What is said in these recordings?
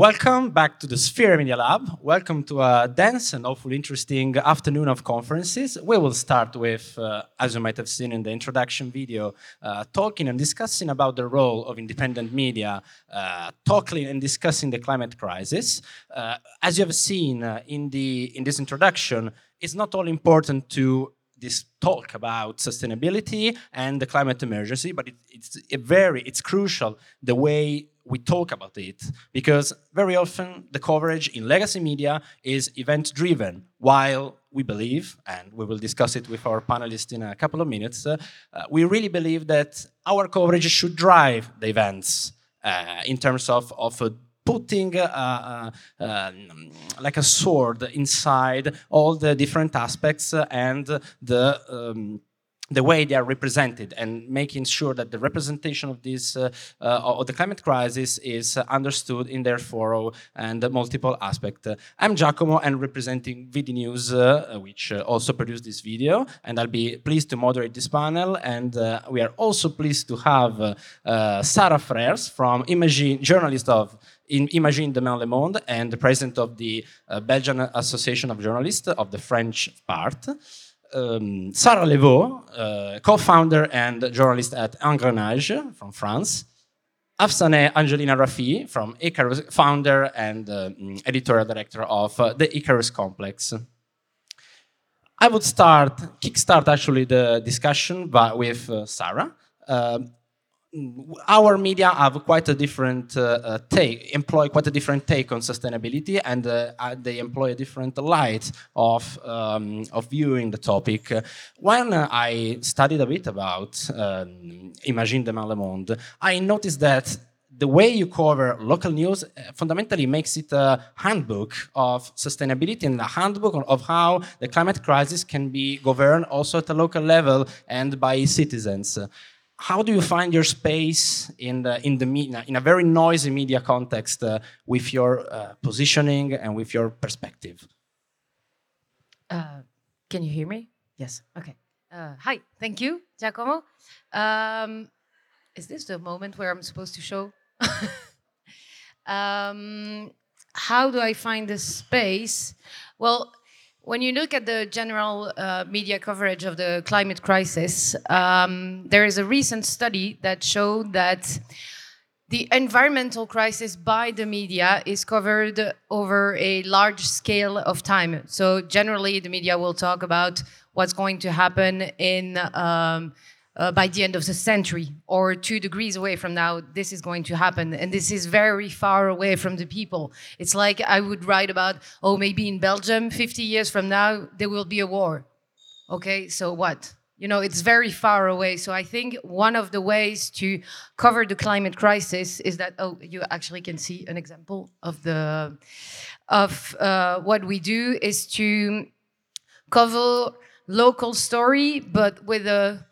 Welcome back to the Sphera Media Lab. Welcome to a dense and hopefully interesting afternoon of conferences. We will start with, uh, as you might have seen in the introduction video, uh, talking and discussing about the role of independent media, uh, talking and discussing the climate crisis. Uh, as you have seen uh, in, the, in this introduction, it's not all important to this talk about sustainability and the climate emergency, but it, it's very, it's crucial the way we talk about it because very often the coverage in legacy media is event driven while we believe and we will discuss it with our panelists in a couple of minutes uh, uh, we really believe that our coverage should drive the events uh, in terms of, of uh, putting uh, uh, um, like a sword inside all the different aspects and the um, the way they are represented and making sure that the representation of this uh, uh, of the climate crisis is uh, understood in their thorough and multiple aspect. I'm Giacomo and representing VD News, uh, which uh, also produced this video, and I'll be pleased to moderate this panel. And uh, we are also pleased to have Sarah Frères from Imagine, journalist of in Imagine Demain Le Monde and the president of the Belgian Association of Journalists of the French part um, Sarah Leveaux, uh, co-founder and journalist at Engrenage from France. Afsaneh Angelina Rafii from Icarus, founder and uh, editorial director of uh, the Icarus Complex. I would start, kickstart actually the discussion by, with uh, Sarah. Um, our media have quite a different uh, uh, take, employ quite a different take on sustainability, and uh, uh they employ a different light of um, of viewing the topic. When I studied a bit about um, Imagine Demain Le Monde, I noticed that the way you cover local news uh, fundamentally makes it a handbook of sustainability and a handbook of how the climate crisis can be governed also at a local level and by citizens how do you find your space in the in the media in a very noisy media context uh, with your uh, positioning and with your perspective? Uh, can you hear me? Yes. Okay. Uh, hi. Thank you, Giacomo. Um, is this the moment where I'm supposed to show? um, how do I find the space? Well, when you look at the general uh, media coverage of the climate crisis, um, there is a recent study that showed that the environmental crisis by the media is covered over a large scale of time. So generally, the media will talk about what's going to happen in um, uh, by the end of the century or two degrees away from now, this is going to happen. And this is very far away from the people. It's like I would write about, oh, maybe in Belgium, 50 years from now, there will be a war. Okay, so what? You know, it's very far away. So I think one of the ways to cover the climate crisis is that, oh, you actually can see an example of the of uh, what we do is to cover local story, but with a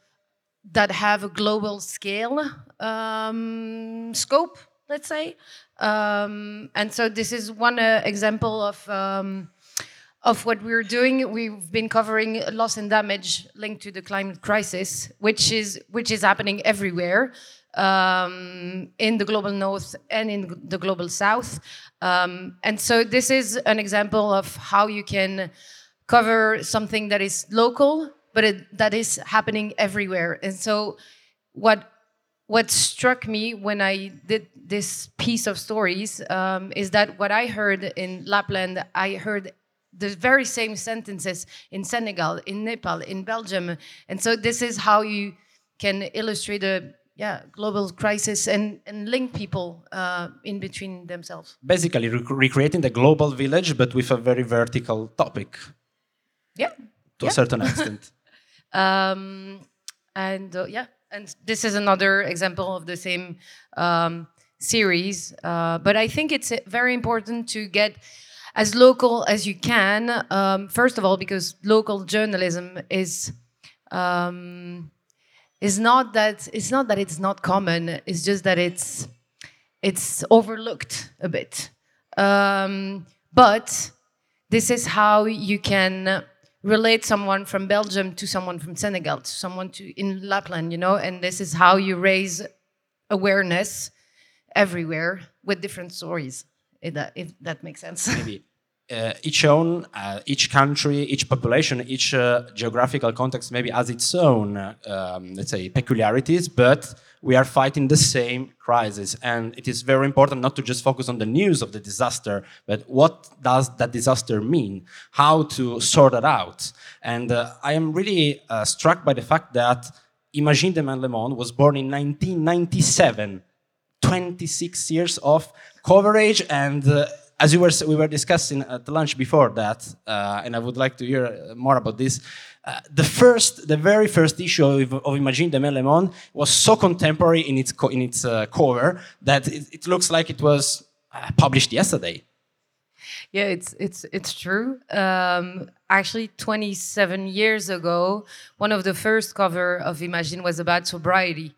that have a global scale um, scope, let's say. Um, and so this is one uh, example of um, of what we're doing. We've been covering loss and damage linked to the climate crisis, which is which is happening everywhere um, in the global north and in the global south. Um, and so this is an example of how you can cover something that is local but it, that is happening everywhere. And so, what what struck me when I did this piece of stories um, is that what I heard in Lapland, I heard the very same sentences in Senegal, in Nepal, in Belgium, and so this is how you can illustrate a yeah global crisis and and link people uh, in between themselves. Basically, rec recreating the global village, but with a very vertical topic. Yeah. To yeah. a certain extent. Um, and uh, yeah, and this is another example of the same um, series. Uh, but I think it's very important to get as local as you can. Um, first of all, because local journalism is um, is not that it's not that it's not common. It's just that it's it's overlooked a bit. Um, but this is how you can relate someone from Belgium to someone from Senegal, to someone to in Lapland, you know, and this is how you raise awareness everywhere with different stories. if that, if that makes sense. Maybe uh, each own, uh, each country, each population, each uh, geographical context maybe has its own, uh, um, let's say, peculiarities, but we are fighting the same crisis. And it is very important not to just focus on the news of the disaster, but what does that disaster mean? How to sort it out? And uh, I am really uh, struck by the fact that Imagine de Monde was born in 1997, 26 years of coverage and as we were, we were discussing at lunch before that, uh, and I would like to hear more about this. Uh, the first, the very first issue of, of Imagine de Le Monde was so contemporary in its in its uh, cover that it, it, looks like it was uh, published yesterday. Yeah, it's it's it's true. Um, actually, 27 years ago, one of the first cover of Imagine was about sobriety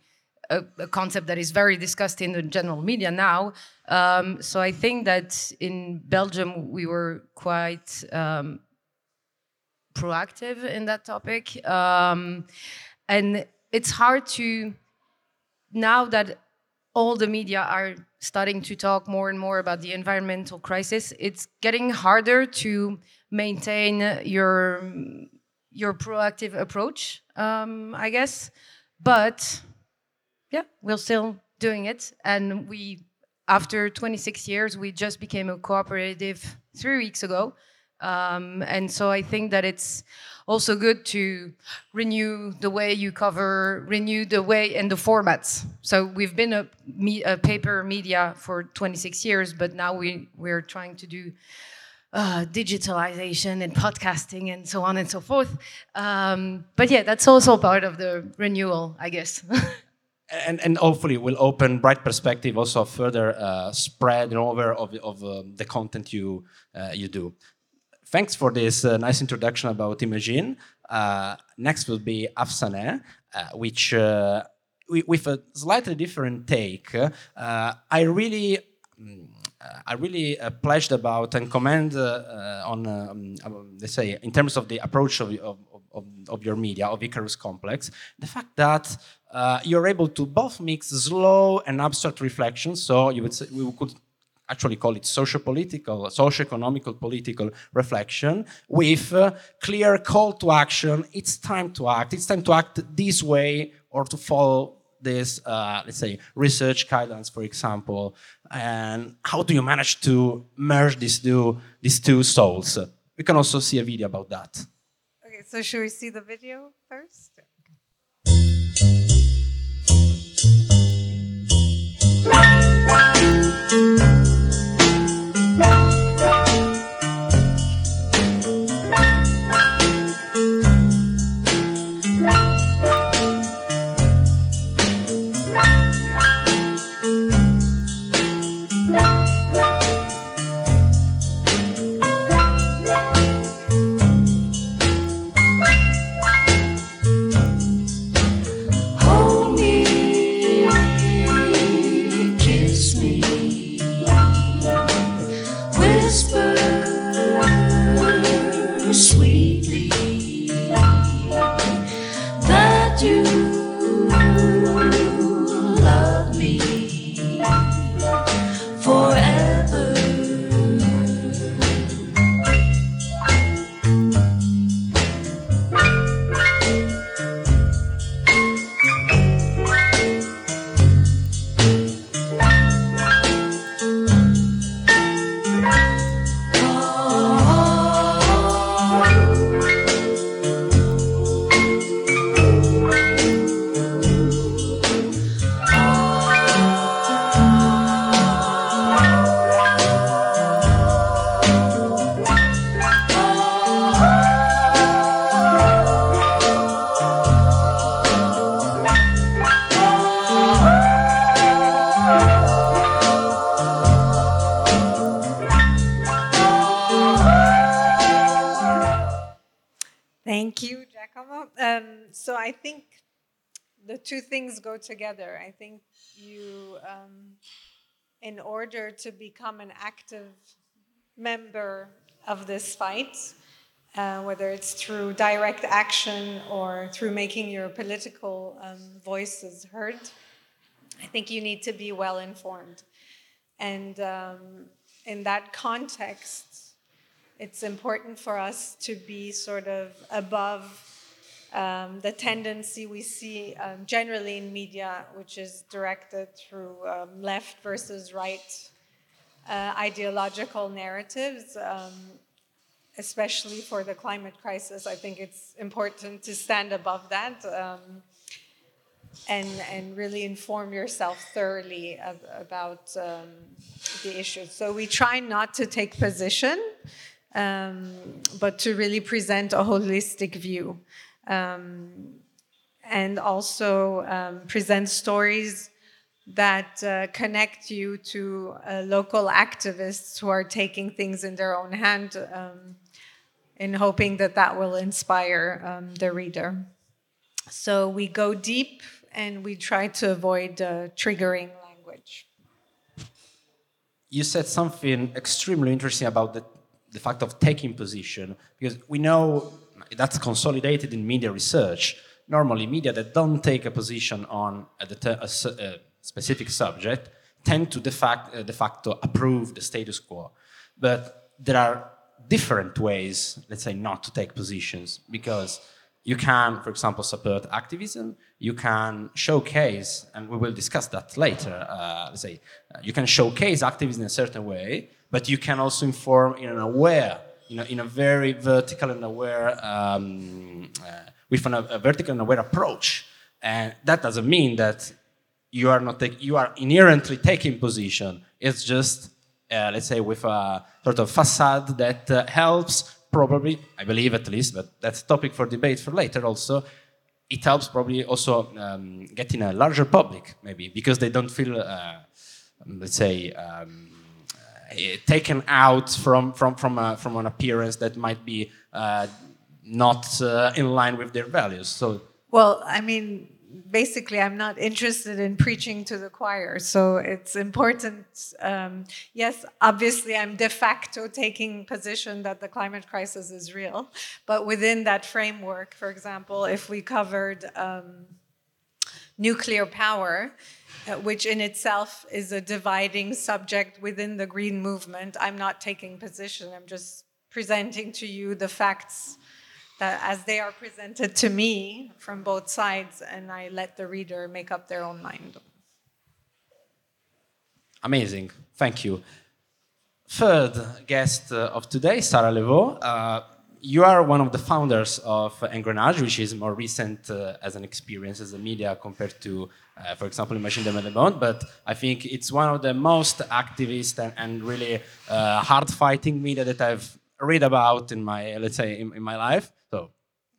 a, a, concept that is very discussed in the general media now. Um, so I think that in Belgium we were quite um, proactive in that topic, um, and it's hard to now that all the media are starting to talk more and more about the environmental crisis. It's getting harder to maintain your your proactive approach, um, I guess, but yeah, we're still doing it. And we, after 26 years, we just became a cooperative three weeks ago. Um, and so I think that it's also good to renew the way you cover, renew the way and the formats. So we've been a, me, a paper media for 26 years, but now we, we're trying to do uh, digitalization and podcasting and so on and so forth. Um, but yeah, that's also part of the renewal, I guess. and, and hopefully will open bright perspective also further uh, spread and over of, of um, the content you uh, you do thanks for this uh, nice introduction about Imagine. Uh, next will be Afsaneh, uh, which uh, with a slightly different take. I really. Um, I really pledged about and commend on, um, let's say, in terms of the approach of, of, of, of your media, of Icarus Complex, the fact that uh, you're able to both mix slow and abstract reflection. So you would say, we could actually call it socio-political, socio-economical political reflection with uh, clear call to action. It's time to act. It's time to act this way or to follow this, uh, let's say, research guidelines, for example. And how do you manage to merge these two, these two souls? We can also see a video about that. Okay, so should we see the video first? two things go together. I think you, um, in order to become an active member of this fight, uh, whether it's through direct action or through making your political um, voices heard, I think you need to be well informed. And um, in that context, it's important for us to be sort of above um, the tendency we see um, generally in media, which is directed through um, left versus right uh, ideological narratives. Um, especially for the climate crisis, I think it's important to stand above that um, and and really inform yourself thoroughly ab about um, the issues. So we try not to take position, but to really present a holistic view, and also um, present stories that uh, connect you to uh, local activists who are taking things in their own hand um, in hoping that that will inspire um, the reader. So we go deep and we try to avoid uh, triggering language. You said something extremely interesting about the, the fact of taking position, because we know that's consolidated in media research. Normally, media that don't take a position on a, a, a specific subject tend to de, fact, uh, de facto approve the status quo. But there are different ways, let's say, not to take positions because you can, for example, support activism. You can showcase, and we will discuss that later. Uh, let's say uh, you can showcase activism in a certain way, but you can also inform in an aware, you know, in a very vertical and aware, um, uh, with an, a vertical and aware approach. And that doesn't mean that you are not take, you are inherently taking position. It's just uh, let's say with a sort of facade that uh, helps probably, I believe at least, but that's a topic for debate for later also. It helps probably also um, getting a larger public, maybe, because they don't feel, uh, let's say, um, taken out from from from a, from an appearance that might be uh, not uh, in line with their values. So, well, I mean, basically i'm not interested in preaching to the choir so it's important um, yes obviously i'm de facto taking position that the climate crisis is real but within that framework for example if we covered um, nuclear power uh, which in itself is a dividing subject within the green movement i'm not taking position i'm just presenting to you the facts that, as they are presented to me from both sides, and I let the reader make up their own mind. Amazing, thank you. Third guest uh, of today, Sarah Leveaux. Uh, you are one of the founders of Engrenage, which is more recent uh, as an experience as a media compared to, uh, for example, Machine de Monde. But I think it's one of the most activist and, and really uh, hard-fighting media that I've read about in my, let's say, in, in my life. So,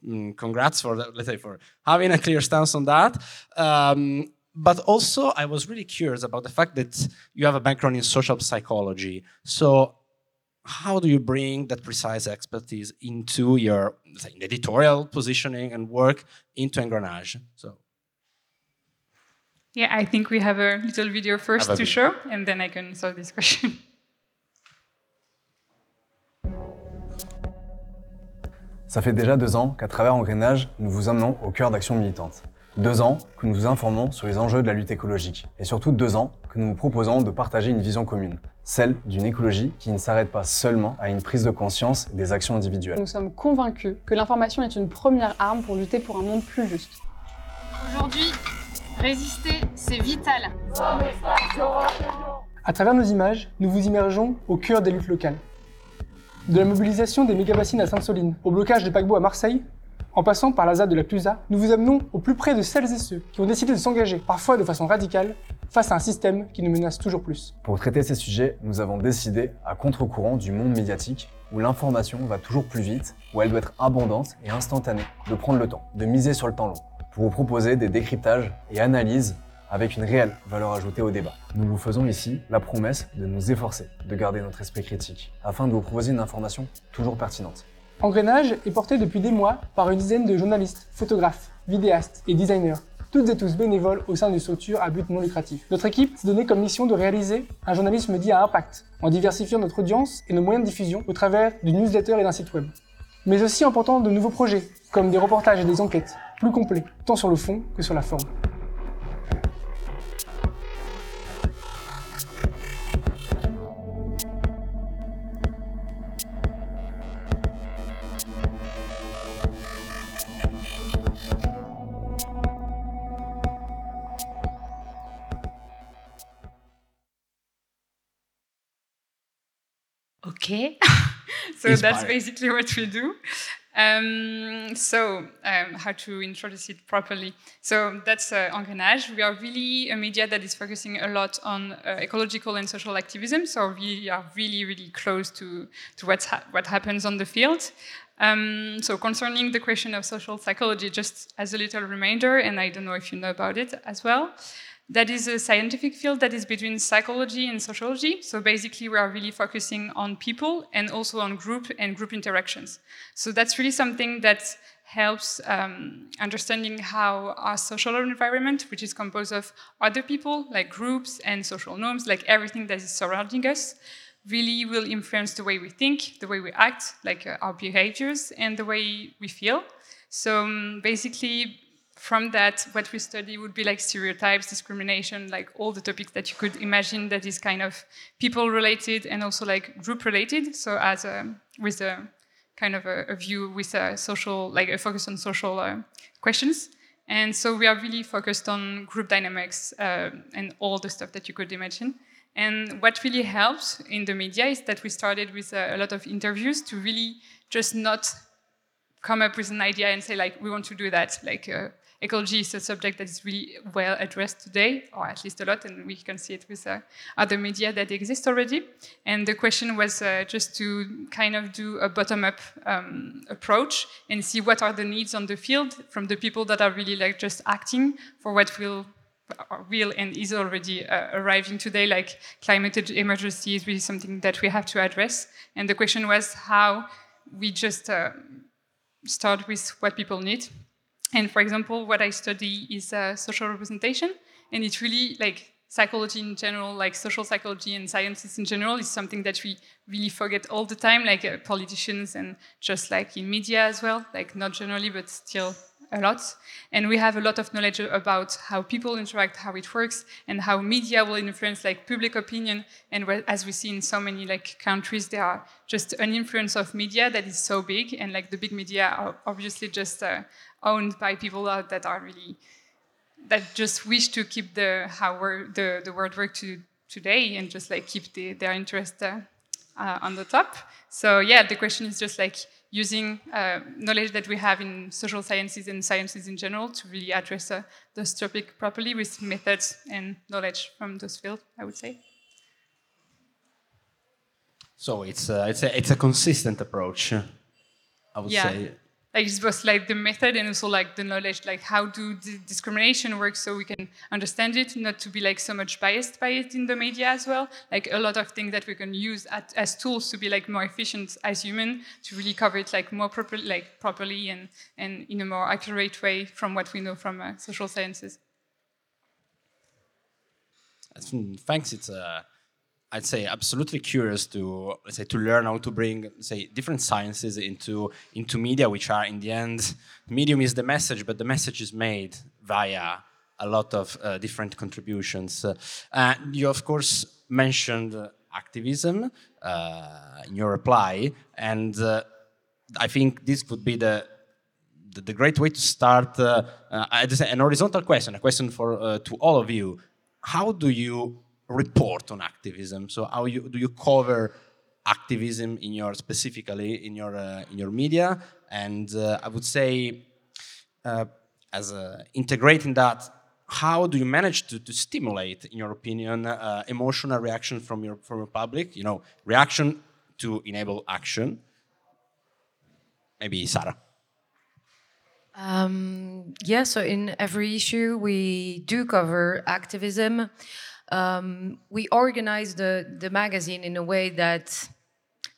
mm, congrats for let's say for having a clear stance on that. Um, but also, I was really curious about the fact that you have a background in social psychology. So, how do you bring that precise expertise into your say, editorial positioning and work into Engrenage? So. Yeah, I think we have a little video first to video. show, and then I can solve this question. Ça fait déjà deux ans qu'à travers Engrenage, nous vous emmenons au cœur d'actions militantes. Deux ans que nous vous informons sur les enjeux de la lutte écologique. Et surtout deux ans que nous vous proposons de partager une vision commune. Celle d'une écologie qui ne s'arrête pas seulement à une prise de conscience des actions individuelles. Nous sommes convaincus que l'information est une première arme pour lutter pour un monde plus juste. Aujourd'hui, résister, c'est vital. À travers nos images, nous vous immergeons au cœur des luttes locales. De la mobilisation des méga-bassines à Sainte-Soline, au blocage des paquebots à Marseille, en passant par la ZAD de la Clusa, nous vous amenons au plus près de celles et ceux qui ont décidé de s'engager, parfois de façon radicale, face à un système qui nous menace toujours plus. Pour traiter ces sujets, nous avons décidé, à contre-courant du monde médiatique, où l'information va toujours plus vite, où elle doit être abondante et instantanée, de prendre le temps, de miser sur le temps long, pour vous proposer des décryptages et analyses avec une réelle valeur ajoutée au débat. Nous vous faisons ici la promesse de nous efforcer de garder notre esprit critique, afin de vous proposer une information toujours pertinente. Engrenage est porté depuis des mois par une dizaine de journalistes, photographes, vidéastes et designers, toutes et tous bénévoles au sein d'une structure à but non lucratif. Notre équipe s'est donné comme mission de réaliser un journalisme dit à impact, en diversifiant notre audience et nos moyens de diffusion au travers d'une newsletter et d'un site web. Mais aussi en portant de nouveaux projets, comme des reportages et des enquêtes, plus complets, tant sur le fond que sur la forme. Okay. so that's basically what we do. Um, so, um, how to introduce it properly? So, that's uh, Engrenage. We are really a media that is focusing a lot on uh, ecological and social activism. So, we are really, really close to, to what's ha- what happens on the field. Um, so, concerning the question of social psychology, just as a little reminder, and I don't know if you know about it as well. That is a scientific field that is between psychology and sociology. So basically, we are really focusing on people and also on group and group interactions. So that's really something that helps um, understanding how our social environment, which is composed of other people, like groups and social norms, like everything that is surrounding us, really will influence the way we think, the way we act, like uh, our behaviors, and the way we feel. So um, basically, from that, what we study would be like stereotypes, discrimination, like all the topics that you could imagine that is kind of people related and also like group related. So as a, with a kind of a, a view with a social, like a focus on social uh, questions. And so we are really focused on group dynamics uh, and all the stuff that you could imagine. And what really helps in the media is that we started with a, a lot of interviews to really just not come up with an idea and say like we want to do that like uh, ecology is a subject that is really well addressed today or at least a lot and we can see it with uh, other media that exist already and the question was uh, just to kind of do a bottom-up um, approach and see what are the needs on the field from the people that are really like just acting for what will real and is already uh, arriving today, like climate emergency is really something that we have to address. And the question was how we just uh, start with what people need. And for example, what I study is uh, social representation, and it's really like psychology in general, like social psychology and sciences in general, is something that we really forget all the time, like uh, politicians and just like in media as well, like not generally, but still a lot. And we have a lot of knowledge about how people interact, how it works, and how media will influence like public opinion. And as we see in so many like countries, there are just an influence of media that is so big, and like the big media are obviously just uh, owned by people uh, that are really that just wish to keep the how we're, the the world work to today and just like keep the, their interest uh, uh, on the top. So yeah, the question is just like using uh, knowledge that we have in social sciences and sciences in general to really address uh, this topic properly with methods and knowledge from those fields. I would say. So it's a, it's a, it's a consistent approach, I would Yeah. say. Like it's both like the method and also like the knowledge like how do the discrimination work so we can understand it not to be like so much biased by it in the media as well like a lot of things that we can use at, as tools to be like more efficient as human to really cover it like more properly like properly and and in a more accurate way from what we know from uh, social sciences Thanks. It's uh, I'd say absolutely curious to let's say to learn how to bring say different sciences into into media, which are in the end medium is the message, but the message is made via a lot of uh, different contributions. Uh, you of course mentioned activism uh, in your reply, and uh, I think this could be the the, the great way to start uh, uh, an horizontal question, a question for to all of you. How do you report on activism? So how you do you cover activism in your specifically in your uh, in your media? And uh, I would say, uh, as uh, integrating that, how do you manage to, to stimulate, in your opinion, uh, emotional reaction from your from your public? You know, reaction to enable action. Maybe Sarah. Um, yeah, so in every issue we do cover activism. Um, we organize the, the magazine in a way that,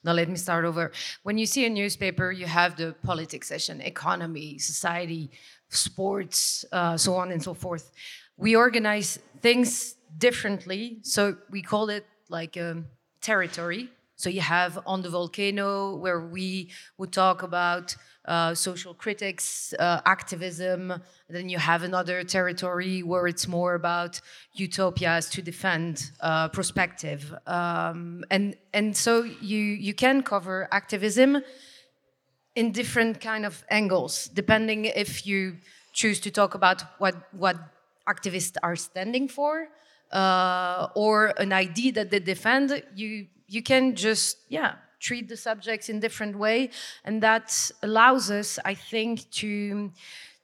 now let me start over. When you see a newspaper, you have the politics section, economy, society, sports, uh, so on and so forth. We organize things differently, so we call it like a territory. So you have on the volcano where we would talk about uh, social critics, uh, activism. Then you have another territory where it's more about utopias to defend uh, perspective, um, and and so you you can cover activism in different kind of angles, depending if you choose to talk about what what activists are standing for, uh, or an idea that they defend. You you can just yeah treat the subjects in different way. And that allows us i think to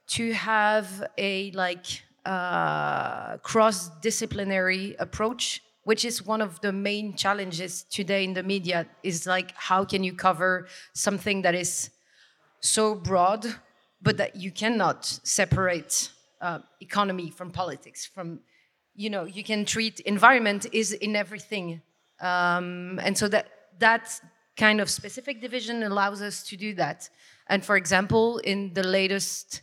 to have a like uh, cross-disciplinary approach which is one of the main challenges today in the media is like how can you cover something that is so broad but that you cannot separate uh, economy from politics from you know you can treat environment is in everything um, and so that that kind of specific division allows us to do that. And for example in the latest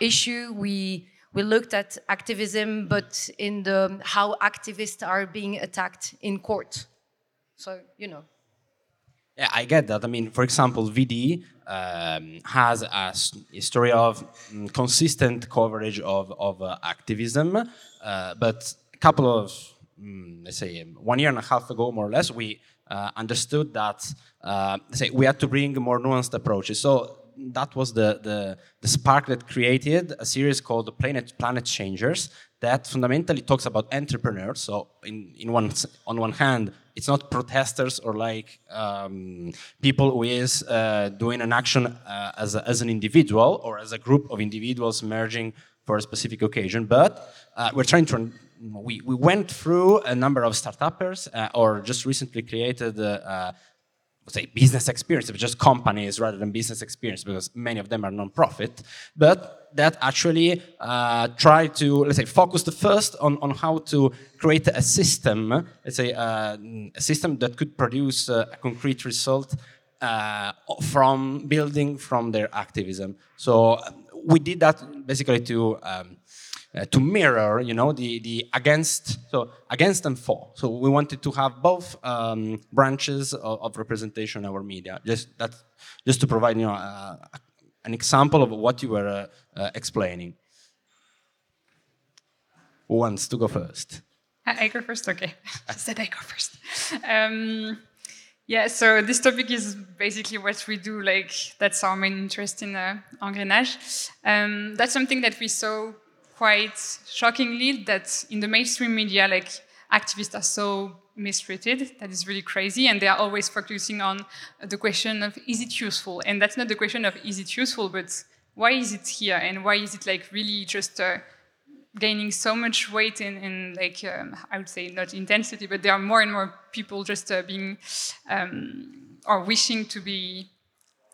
issue we we looked at activism but in the how activists are being attacked in court. So you know. Yeah, I get that. I mean, for example, VD um, has a, a, story of um, consistent coverage of, of uh, activism, uh, but a couple of, um, let's say, one year and a half ago, more or less, we uh, understood that, uh, say, we had to bring more nuanced approaches. So that was the, the, the, spark that created a series called Planet, Planet Changers that fundamentally talks about entrepreneurs. So in, in one, on one hand, it's not protesters or like um, people who is uh, doing an action uh, as, a, as an individual or as a group of individuals merging for a specific occasion, but uh, we're trying to we, we went through a number of startuppers uh, or just recently created uh, say business experience, just companies rather than business experience, because many of them are non-profit, but that actually uh, try to, let's say, focus the first on, on how to create a system, let's say, uh, a system that could produce uh, a concrete result uh, from building from their activism. So we did that basically to um, uh, to mirror, you know, the, the against, so against and for. So we wanted to have both um, branches of, of, representation in our media. Just that, just to provide, you know, uh, an example of what you were uh, uh explaining. Who wants to go first? I go first. Okay, I said I go first. Um, yeah, so this topic is basically what we do. Like that's our main interest in uh, Engrenage. Um, that's something that we saw quite shockingly that in the mainstream media, like activists are so mistreated. That is really crazy. And they are always focusing on the question of is it useful? And that's not the question of is it useful, but why is it here? And why is it like really just uh, gaining so much weight in, in like, um, I would say not intensity, but there are more and more people just uh, being um, or wishing to be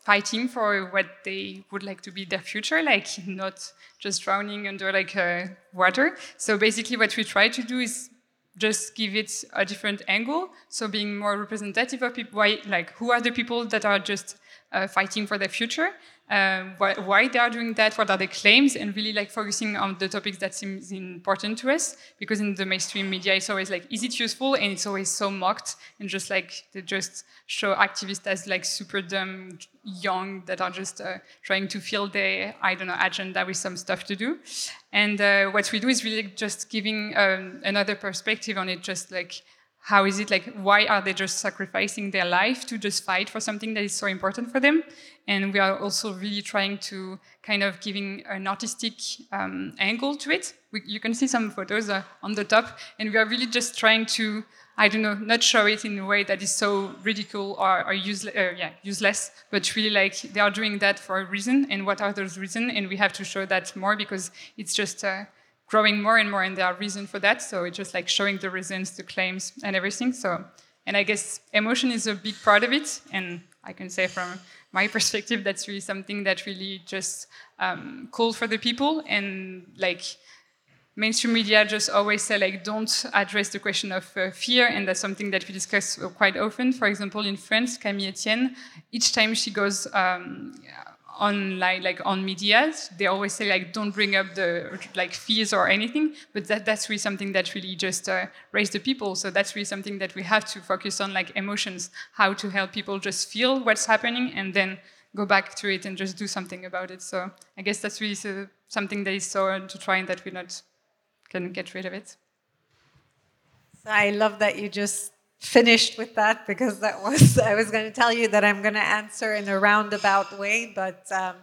fighting for what they would like to be their future, like not just drowning under like uh, water. So basically, what we try to do is just give it a different angle. So being more representative of people, why, like who are the people that are just uh, fighting for their future, um, why, why, they are doing that, what are the claims, and really like focusing on the topics that seems important to us. Because in the mainstream media, it's always like, is it useful? And it's always so mocked, and just like they just show activists as like super dumb, young that are just uh, trying to fill their I don't know agenda with some stuff to do. And uh, what we do is really just giving um, another perspective on it, just like how is it like why are they just sacrificing their life to just fight for something that is so important for them? And we are also really trying to kind of giving an artistic um, angle to it. We, you can see some photos uh, on the top. And we are really just trying to i don't know not show it in a way that is so ridicule or, or useless, uh, yeah, useless but really like they are doing that for a reason. And what are those reasons? And we have to show that more because it's just uh, growing more and more, and there are reasons for that. So it's just like showing the reasons, the claims, and everything. So, and I guess emotion is a big part of it. And I can say from my perspective, that's really something that really just um, for the people. And like mainstream media just always say like, don't address the question of uh, fear. And that's something that we discuss quite often. For example, in France, Camille Etienne, each time she goes um, online like on media they always say like don't bring up the like fears or anything but that that's really something that really just uh, raise the people. So that's really something that we have to focus on like emotions how to help people just feel what's happening and then go back to it and just do something about it. So i guess that's really so, something that is so to try and that we not can get rid of it. So i love that you just finished with that because that was I was going to tell you that I'm going to answer in a roundabout way, but um,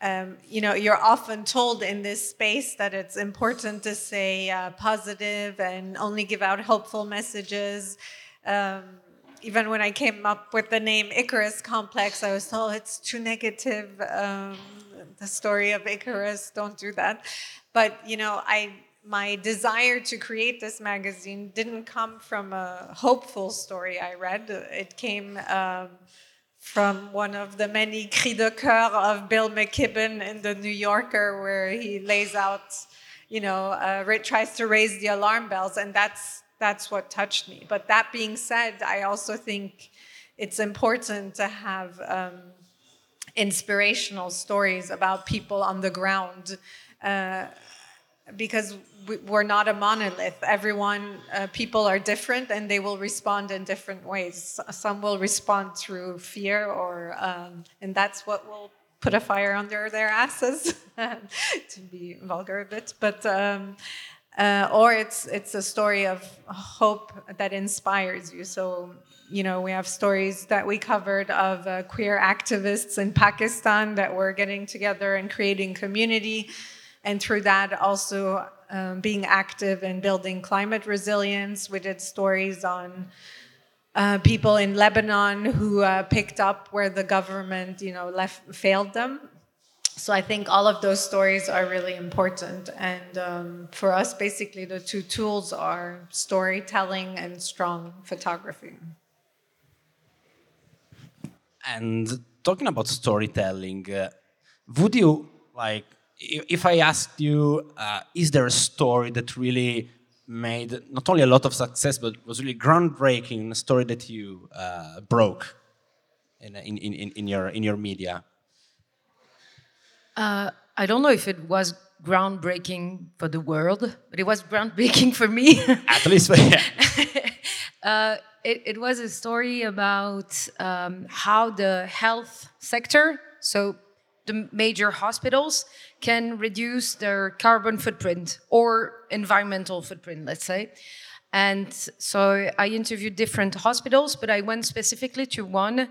um, you know you're often told in this space that it's important to say uh, positive and only give out helpful messages. Um, even when I came up with the name Icarus Complex, I was told it's too negative. Um, the story of Icarus, don't do that. But you know, I my desire to create this magazine didn't come from a hopeful story I read. It came um, from one of the many cris de coeur of Bill McKibben in the New Yorker, where he lays out, you know, uh, tries to raise the alarm bells, and that's that's what touched me. But that being said, I also think it's important to have um, inspirational stories about people on the ground. Uh, because we're not a monolith. Everyone, uh, people are different and they will respond in different ways. Some will respond through fear, or um, and that's what will put a fire under their asses, to be vulgar a bit. But um, uh, or it's it's a story of hope that inspires you. So you know we have stories that we covered of uh, queer activists in Pakistan that were getting together and creating community and through that also um, being active in building climate resilience. We did stories on uh, people in Lebanon who uh, picked up where the government, you know, left failed them. So I think all of those stories are really important. And um, for us, basically, the two tools are storytelling and strong photography. And talking about storytelling, uh, would you like if I asked you, uh, is there a story that really made not only a lot of success, but was really groundbreaking, a story that you uh, broke in, in, in, in, your, in your media? Uh, I don't know if it was groundbreaking for the world, but it was groundbreaking for me. At least, yeah. Uh, it, it, was a story about um, how the health sector, so the major hospitals can reduce their carbon footprint or environmental footprint, let's say. And so I interviewed different hospitals, but I went specifically to one.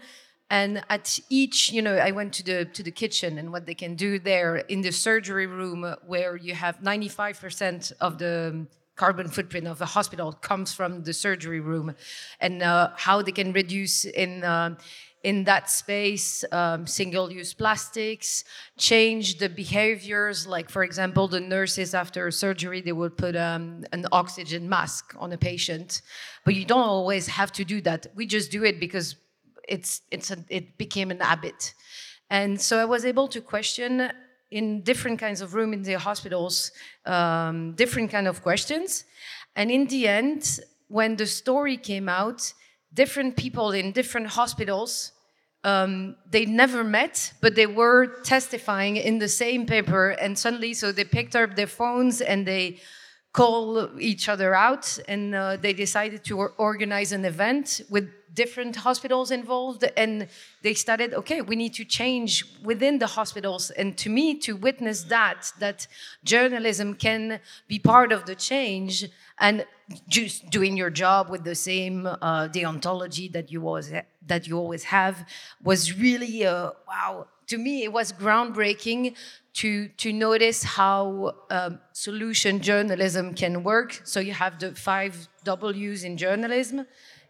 And at each, you know, I went to the to the kitchen and what they can do there in the surgery room, where you have 95% of the carbon footprint of the hospital comes from the surgery room, and uh, how they can reduce in. Uh, in that space um, single-use plastics change the behaviors like for example the nurses after surgery they would put um, an oxygen mask on a patient. But you don't always have to do that. We just do it because it's it's a, it became an habit. And so i was able to question in different kinds of room in the hospitals um, different kind of questions. And in the end when the story came out different people in different hospitals um, they never met, but they were testifying in the same paper. And suddenly, so they picked up their phones and they call each other out, and uh, they decided to organize an event with different hospitals involved. And they started, okay, we need to change within the hospitals. And to me, to witness that, that journalism can be part of the change and just doing your job with the same uh, deontology that you always that you always have was really uh, wow. To me, it was groundbreaking to to notice how um, solution journalism can work. So you have the five W's in journalism,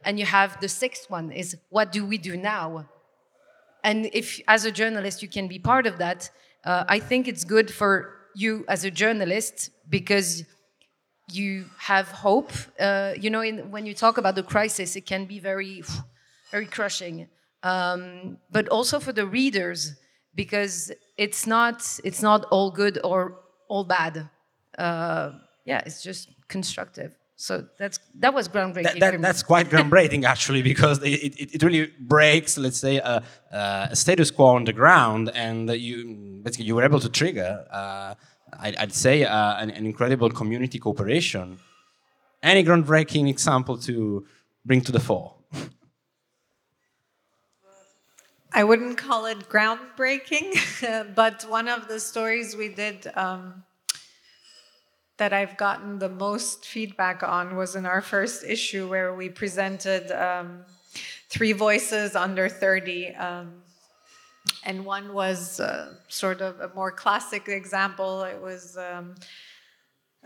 and you have the sixth one is what do we do now? And if, as a journalist, you can be part of that, uh, I think it's good for you as a journalist because you have hope. Uh, you know, in, when you talk about the crisis, it can be very, very crushing. Um, but also for the readers, because it's not it's not all good or all bad. Uh, yeah, it's just constructive. So that's that was groundbreaking. That, that, that's quite groundbreaking, actually, because it, it, it, really breaks, let's say, a, a, status quo on the ground, and you basically you were able to trigger. Uh, I'd, say uh, an, an, incredible community cooperation. Any groundbreaking example to bring to the fore? I wouldn't call it groundbreaking, but one of the stories we did um, that I've gotten the most feedback on was in our first issue where we presented um, three voices under 30. Um, and one was uh, sort of a more classic example. It was um,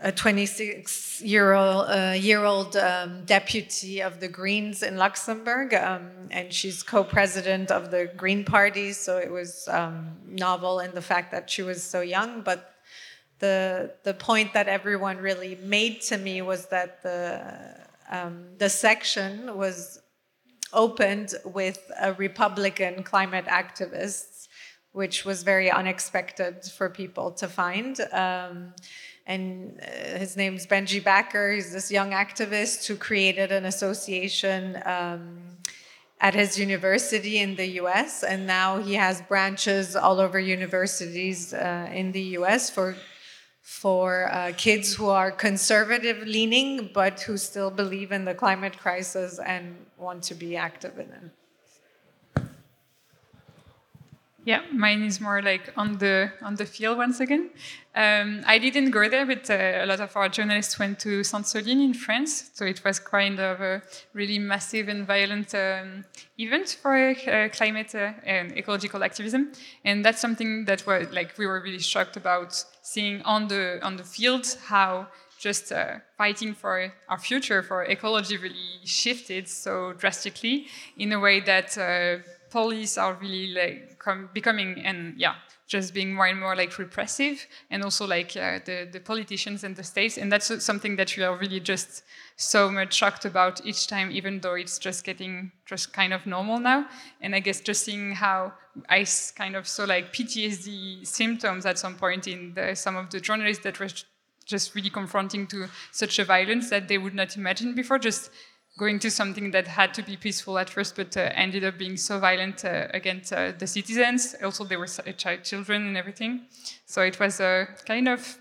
a 26 year old, uh, year old um, deputy of the Greens in Luxembourg, um, and she's co president of the Green Party. So it was um, novel in the fact that she was so young. But the, the point that everyone really made to me was that the, um, the section was opened with a Republican climate activist, which was very unexpected for people to find. And uh, his name's Benji Backer. He's this young activist who created an association um, at his university in the US, and now he has branches all over universities uh, in the US for for uh, kids who are conservative leaning but who still believe in the climate crisis and want to be active in it. Yeah, mine is more like on the on the field once again. Um, I didn't go there, but uh, a lot of our journalists went to Sainte-Soline in France, so it was kind of a really massive and violent um, event for uh, climate uh, and ecological activism, and that's something that was like we were really shocked about seeing on the on the field how just uh, fighting for our future for ecology really shifted so drastically in a way that uh, police are really like becoming and yeah just being more and more like repressive and also like uh, the, the politicians and the states and that's something that we are really just so much shocked about each time even though it's just getting just kind of normal now. And i guess just seeing how i kind of saw like ptsd symptoms at some point in the, some of the journalists that were just really confronting to such a violence that they would not imagine before just going to something that had to be peaceful at first, but uh, ended up being so violent uh, against uh, the citizens. Also, there were child children and everything. So it was uh, kind of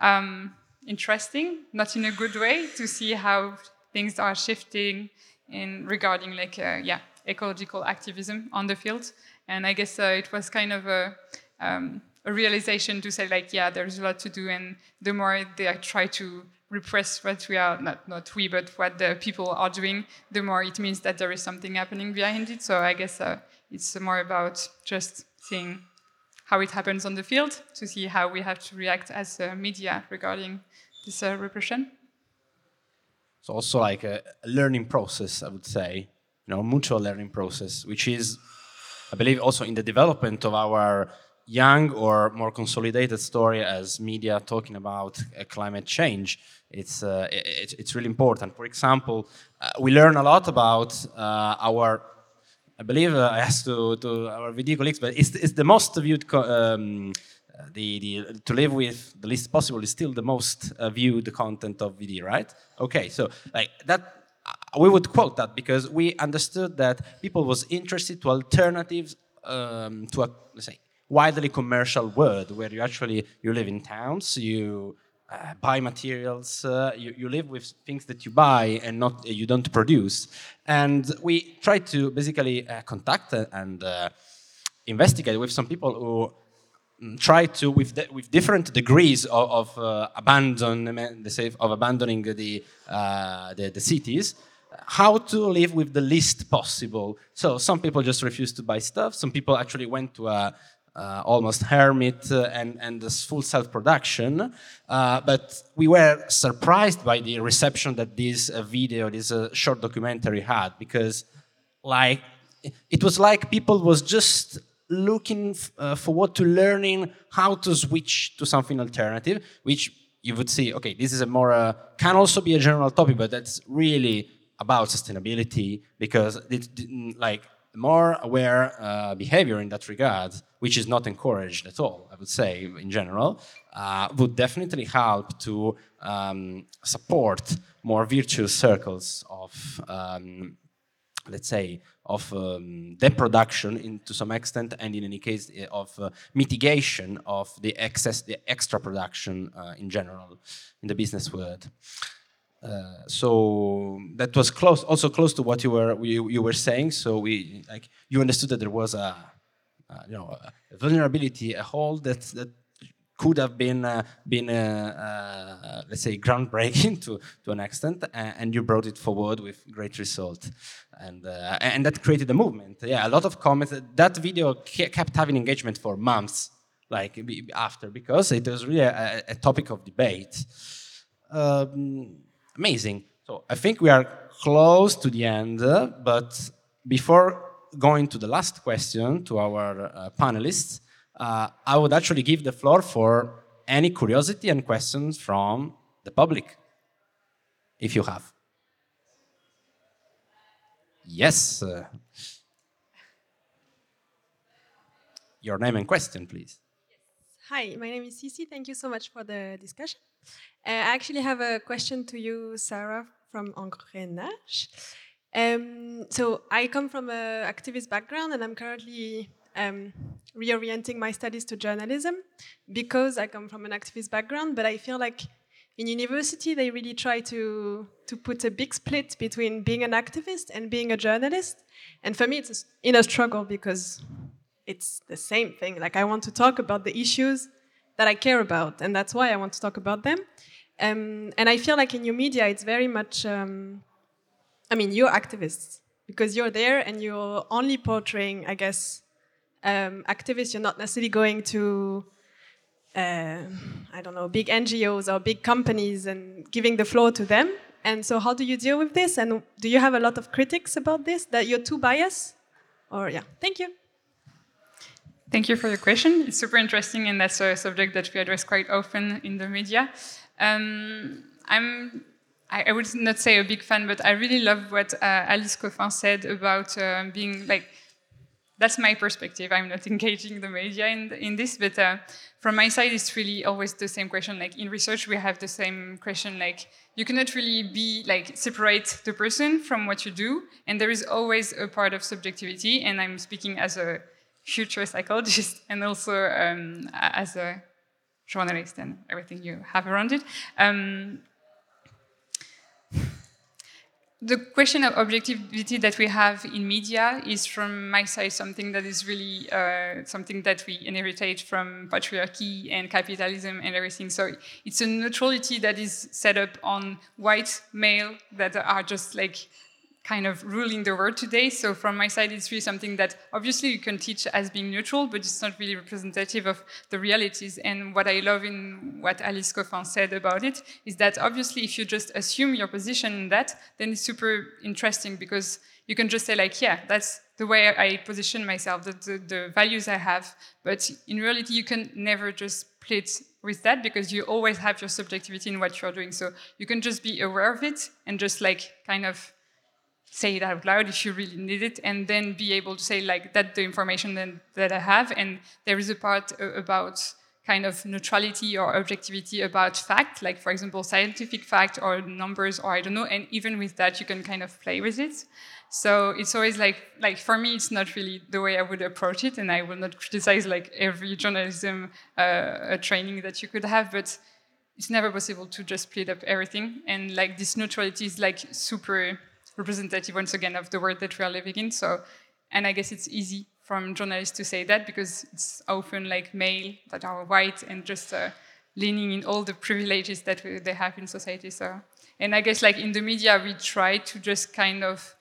um, interesting, not in a good way, to see how things are shifting in regarding like uh, yeah ecological activism on the field. And I guess uh, it was kind of a um, a realization to say like yeah there's a lot to do and the more they try to repress what we are not not we but what the people are doing the more it means that there is something happening behind it so i guess uh, it's more about just seeing how it happens on the field to see how we have to react as uh, media regarding this uh, repression it's also like a, learning process i would say you know mutual learning process which is i believe also in the development of our young or more consolidated story as media talking about uh, climate change. It's, uh, it, it's really important. For example, uh, we learn a lot about uh, our, I believe uh, I asked to, to our VD colleagues, but it's, it's the most viewed, um, uh, the, the, to live with the least possible is still the most viewed content of VD, right? Okay, so like that we would quote that because we understood that people was interested to alternatives um, to a, let's say widely commercial world where you actually you live in towns, you uh, buy materials, uh, you, you live with things that you buy and not uh, you don't produce. And we try to basically uh, contact and uh, investigate with some people who mm, try to with with different degrees of, of uh, abandonment, say, of abandoning the, the, the cities how to live with the least possible. So some people just refuse to buy stuff. Some people actually went to a uh, almost hermit uh, and, and this full self-production. Uh, but we were surprised by the reception that this uh, video, this uh, short documentary had, because like it was like people was just looking uh, what to learning how to switch to something alternative, which you would see, okay, this is a more, can also be a general topic, but that's really about sustainability because it, like more aware uh, behavior in that regard, which is not encouraged at all, I would say, in general, uh, would definitely help to um, support more virtuous circles of, um, let's say, of um, production in, to some extent, and in any case, eh, of uh, mitigation of the excess, the extra production uh, in general in the business world. Uh, so that was close, also close to what you were you, you were saying. So we like you understood that there was a, a you know a vulnerability, a hole that that could have been uh, been uh, uh let's say groundbreaking to to an extent, and you brought it forward with great result, and uh, and that created a movement. Yeah, a lot of comments. That video kept having engagement for months like after because it was really a, a topic of debate. Um, amazing. So I think we are close to the end, but before going to the last question to our uh, panelists, uh, I would actually give the floor for any curiosity and questions from the public, if you have. Yes. your name and question, please. Hi, my name is Cici. Thank you so much for the discussion. Uh, I actually have a question to you, Sarah, from Engrainage. Um, so I come from an activist background, and I'm currently um, reorienting my studies to journalism because I come from an activist background. But I feel like in university they really try to to put a big split between being an activist and being a journalist. And for me, it's in a inner struggle because it's the same thing. Like I want to talk about the issues that I care about, and that's why I want to talk about them. Um, and I feel like in your media, it's very much. Um, I mean, you're activists because you're there and you're only portraying, I guess, um, activists. You're not necessarily going to, uh, I don't know, big NGOs or big companies and giving the floor to them. And so, how do you deal with this? And do you have a lot of critics about this that you're too biased? Or yeah, thank you. Thank you for your question. It's super interesting, and that's a subject that we address quite often in the media. Um, I'm, I, I, would not say a big fan, but I really love what uh, Alice Coffin said about uh, being like. That's my perspective. I'm not engaging the media in, in this, but uh, from my side, it's really always the same question. Like in research, we have the same question. Like you cannot really be like separate the person from what you do, and there is always a part of subjectivity. And I'm speaking as a future psychologist and also um, as a journalist and everything you have around it. Um, the question of objectivity that we have in media is, from my side, something that is really uh, something that we inherited from patriarchy and capitalism and everything. So it's a neutrality that is set up on white male that are just like kind of ruling the world today. So from my side, it's really something that obviously you can teach as being neutral, but it's not really representative of the realities. And what I love in what Alice Coffin said about it is that obviously if you just assume your position in that, then it's super interesting because you can just say like, yeah, that's the way I position myself, the, the, the values I have. But in reality, you can never just split with that because you always have your subjectivity in what you're doing. So you can just be aware of it and just like kind of say it out loud if you really need it and then be able to say like that the information that, that i have. And there is a part about kind of neutrality or objectivity about fact like for example scientific fact or numbers or i don't know. And even with that you can kind of play with it. So it's always like like for me it's not really the way i would approach it and i will not criticize like every journalism uh, training that you could have but it's never possible to just split up everything. And like this neutrality is like super representative once again of the world that we are living in. So, and I guess it's easy from journalists to say that because it's often like male that are white and just uh, leaning in all the privileges that we, they have in society. So, and I guess like in the media, we try to just kind of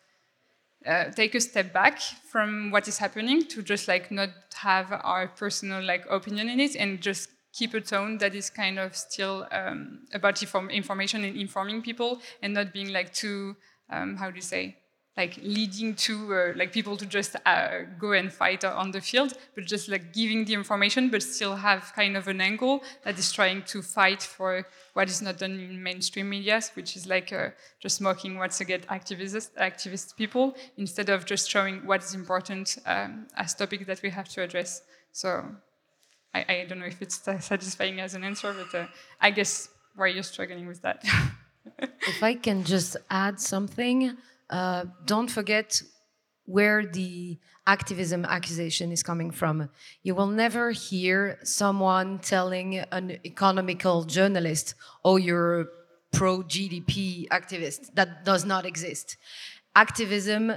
uh, take a step back from what is happening to just like not have our personal like opinion in it and just keep a tone that is kind of still um, about inform information and informing people and not being like too um, how do you say, like leading to uh, like people to just uh, go and fight on the field, but just like giving the information, but still have kind of an angle that is trying to fight for what is not done in mainstream media, which is like uh, just mocking what's against activist activist people instead of just showing what is important um, as topic that we have to address. So I, I, don't know if it's satisfying as an answer, but uh, I guess why you're struggling with that. if I can just add something, uh, don't forget where the activism accusation is coming from. You will never hear someone telling an economical journalist, oh, you're a pro GDP activist. That does not exist. Activism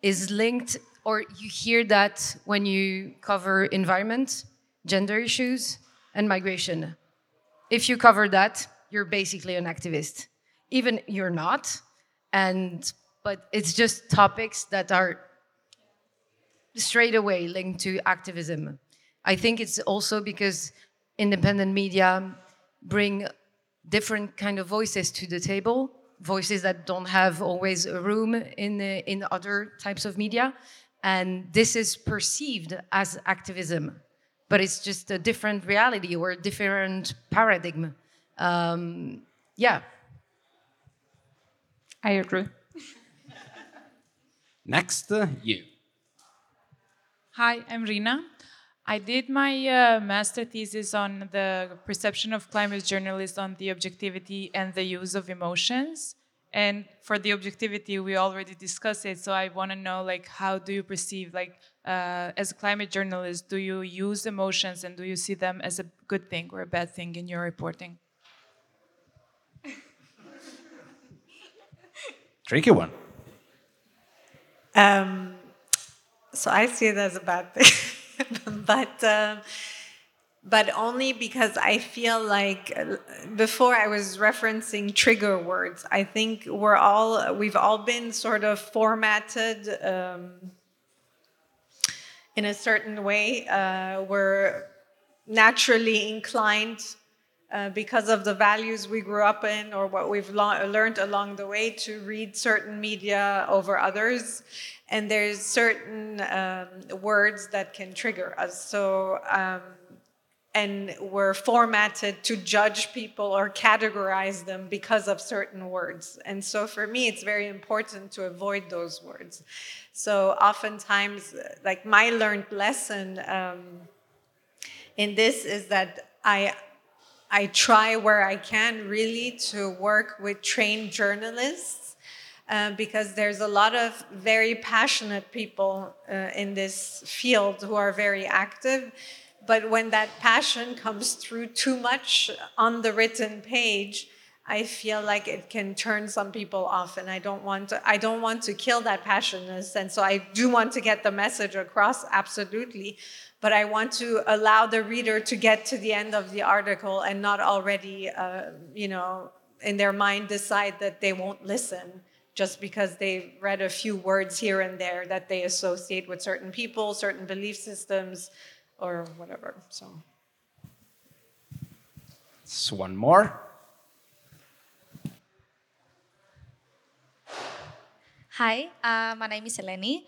is linked, or you hear that when you cover environment, gender issues, and migration. If you cover that, you're basically an activist even you're not and but it's just topics that are straight away linked to activism I think it's also because independent media bring different kind of voices to the table, voices that don't have always a room in the, in other types of media, and this is perceived as activism, but it's just a different reality or a different paradigm. Um, yeah. I agree. Next, uh, you. Hi, I'm Rina. I did my uh, master thesis on the perception of climate journalists on the objectivity and the use of emotions. And for the objectivity, we already discussed it. So I want to know, like, how do you perceive, like, uh, as a climate journalist, do you use emotions and do you see them as a good thing or a bad thing in your reporting? Tricky one. Um, so I see it as a bad thing, but um, but only because I feel like uh, before I was referencing trigger words. I think we're all we've all been sort of formatted um, in a certain way. Uh, we're naturally inclined uh, because of the values we grew up in or what we've learned along the way to read certain media over others. And there's certain um, words that can trigger us. So um, and we're formatted to judge people or categorize them because of certain words. And so for me it's very important to avoid those words. So oftentimes like my learned lesson um, in this is that i I try where I can really to work with trained journalists uh, because there's a lot of very passionate people uh, in this field who are very active. But when that passion comes through too much on the written page, I feel like it can turn some people off, and I don't want to. I don't want to kill that passion and. So I do want to get the message across, absolutely but I want to allow the reader to get to the end of the article and not already, uh, you know, in their mind decide that they won't listen just because they read a few words here and there that they associate with certain people, certain belief systems, or whatever. So. So one more. Hi, uh, my name is Eleni.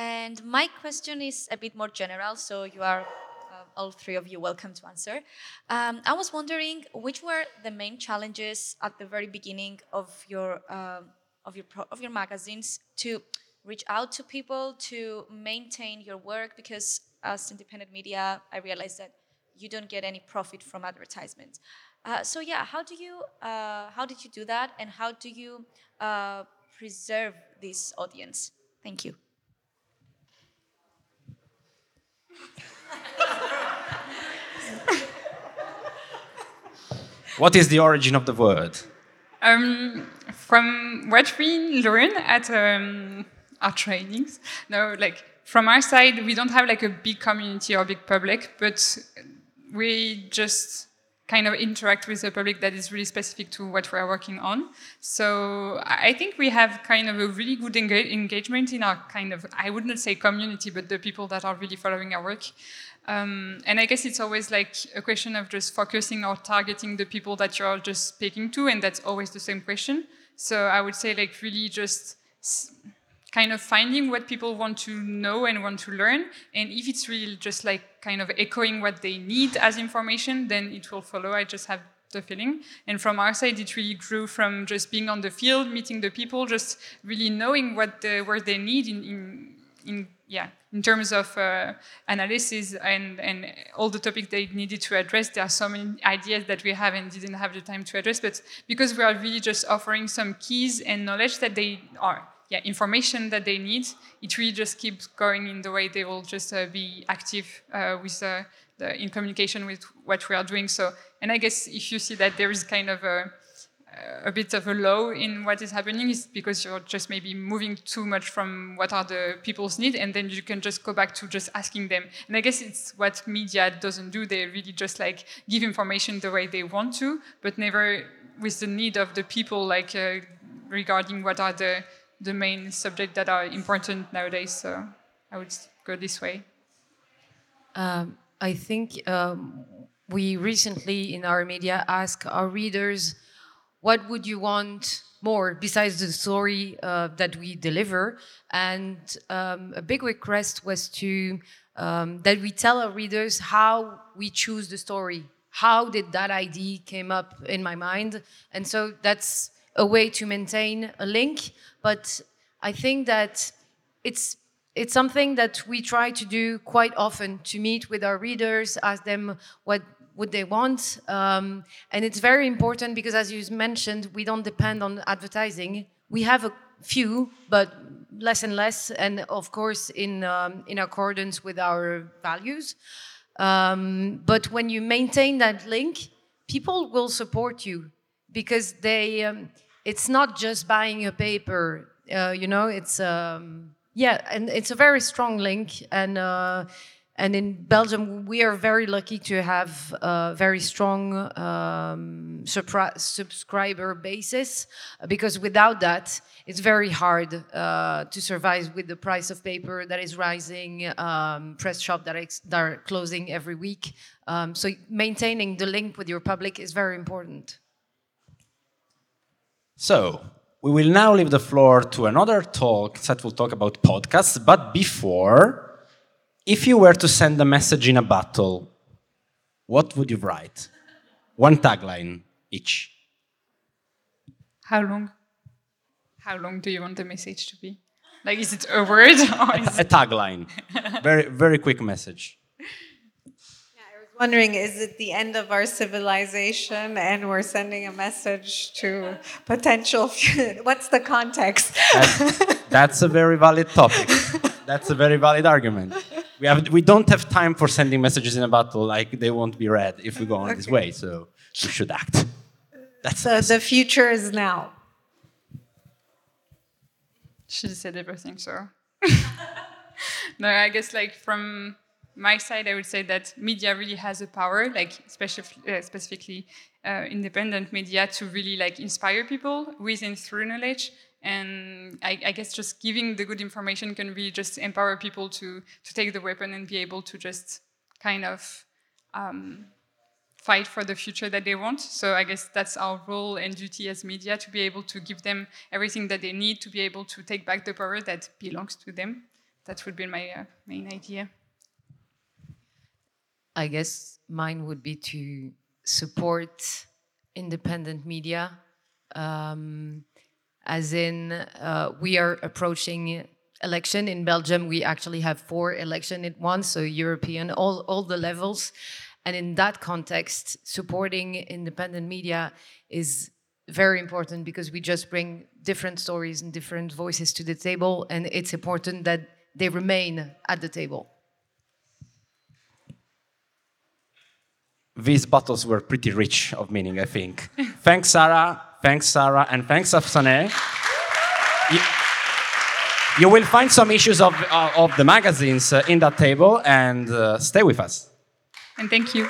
And my question is a bit more general, so you are uh, all three of you welcome to answer. Um, I was wondering which were the main challenges at the very beginning of your uh, of your of your magazines to reach out to people to maintain your work because as independent media, I realized that you don't get any profit from advertisements. Uh, so yeah, how do you uh, how did you do that, and how do you uh, preserve this audience? Thank you. what is the origin of the word? Um, from what we learn at um, our trainings, no, like from our side, we don't have like a big community or big public, but we just kind of interact with the public that is really specific to what we are working on. So I think we have kind of a really good enga engagement in our kind of, I would not say community, but the people that are really following our work. Um, and I guess it's always like a question of just focusing or targeting the people that you're just speaking to, and that's always the same question. So I would say like really just kind of finding what people want to know and want to learn. And if it's really just like kind of echoing what they need as information, then it will follow. I just have the feeling. And from our side, it really grew from just being on the field, meeting the people, just really knowing what the, they need in, in, in yeah, in terms of uh, analysis and, and all the topics they needed to address, there are so many ideas that we have and didn't have the time to address. But because we are really just offering some keys and knowledge that they are yeah, information that they need, it really just keeps going in the way they will just uh, be active uh, with uh, the, in communication with what we are doing. So, and I guess if you see that there is kind of a, a bit of a low in what is happening, is because you're just maybe moving too much from what are the people's need, and then you can just go back to just asking them. And I guess it's what media doesn't do. They really just like give information the way they want to, but never with the need of the people, like uh, regarding what are the the main subject that are important nowadays. So I would go this way. Um, I think um, we recently in our media asked our readers, what would you want more besides the story uh, that we deliver? And um, a big request was to um, that we tell our readers how we choose the story. How did that idea came up in my mind? And so that's a way to maintain a link. But I think that it's it's something that we try to do quite often to meet with our readers, ask them what would they want, um, and it's very important because, as you mentioned, we don't depend on advertising. We have a few, but less and less, and of course, in um, in accordance with our values. Um, but when you maintain that link, people will support you because they. Um, it's not just buying a paper. Uh, you know, it's um, yeah, and it's a very strong link. And uh, and in Belgium, we are very lucky to have a very strong um, subscriber basis because without that, it's very hard uh, to survive with the price of paper that is rising, um, press shop that, that, are closing every week. Um, so maintaining the link with your public is very important. So we will now leave the floor to another talk that will talk about podcasts. But before, if you were to send a message in a battle, what would you write? One tagline each. How long? How long do you want the message to be? Like, is it a word or a, a tagline? very, very quick message wondering is it the end of our civilization and we're sending a message to potential what's the context? That's, that's, a very valid topic. That's a very valid argument. We have we don't have time for sending messages in a battle like they won't be read if we go on okay. this way so we should act. That's so the future is now. She said everything so. No i guess like from my side, I would say that media really has a power, like specifically, uh, specifically uh, independent media, to really like inspire people with and through knowledge. And I, I, guess just giving the good information can really just empower people to to take the weapon and be able to just kind of um, fight for the future that they want. So I guess that's our role and duty as media to be able to give them everything that they need to be able to take back the power that belongs to them. That would be my uh, main idea. I guess mine would be to support independent media. Um, as in, uh, we are approaching election in Belgium. We actually have four election at once, so European, all, all the levels. And in that context, supporting independent media is very important because we just bring different stories and different voices to the table, and it's important that they remain at the table. These battles were pretty rich of meaning, I think. thanks, Sarah. Thanks, Sarah. And thanks, Afsaneh. You, you will find some issues of, uh, of the magazines uh, in that table and uh, stay with us. And thank you.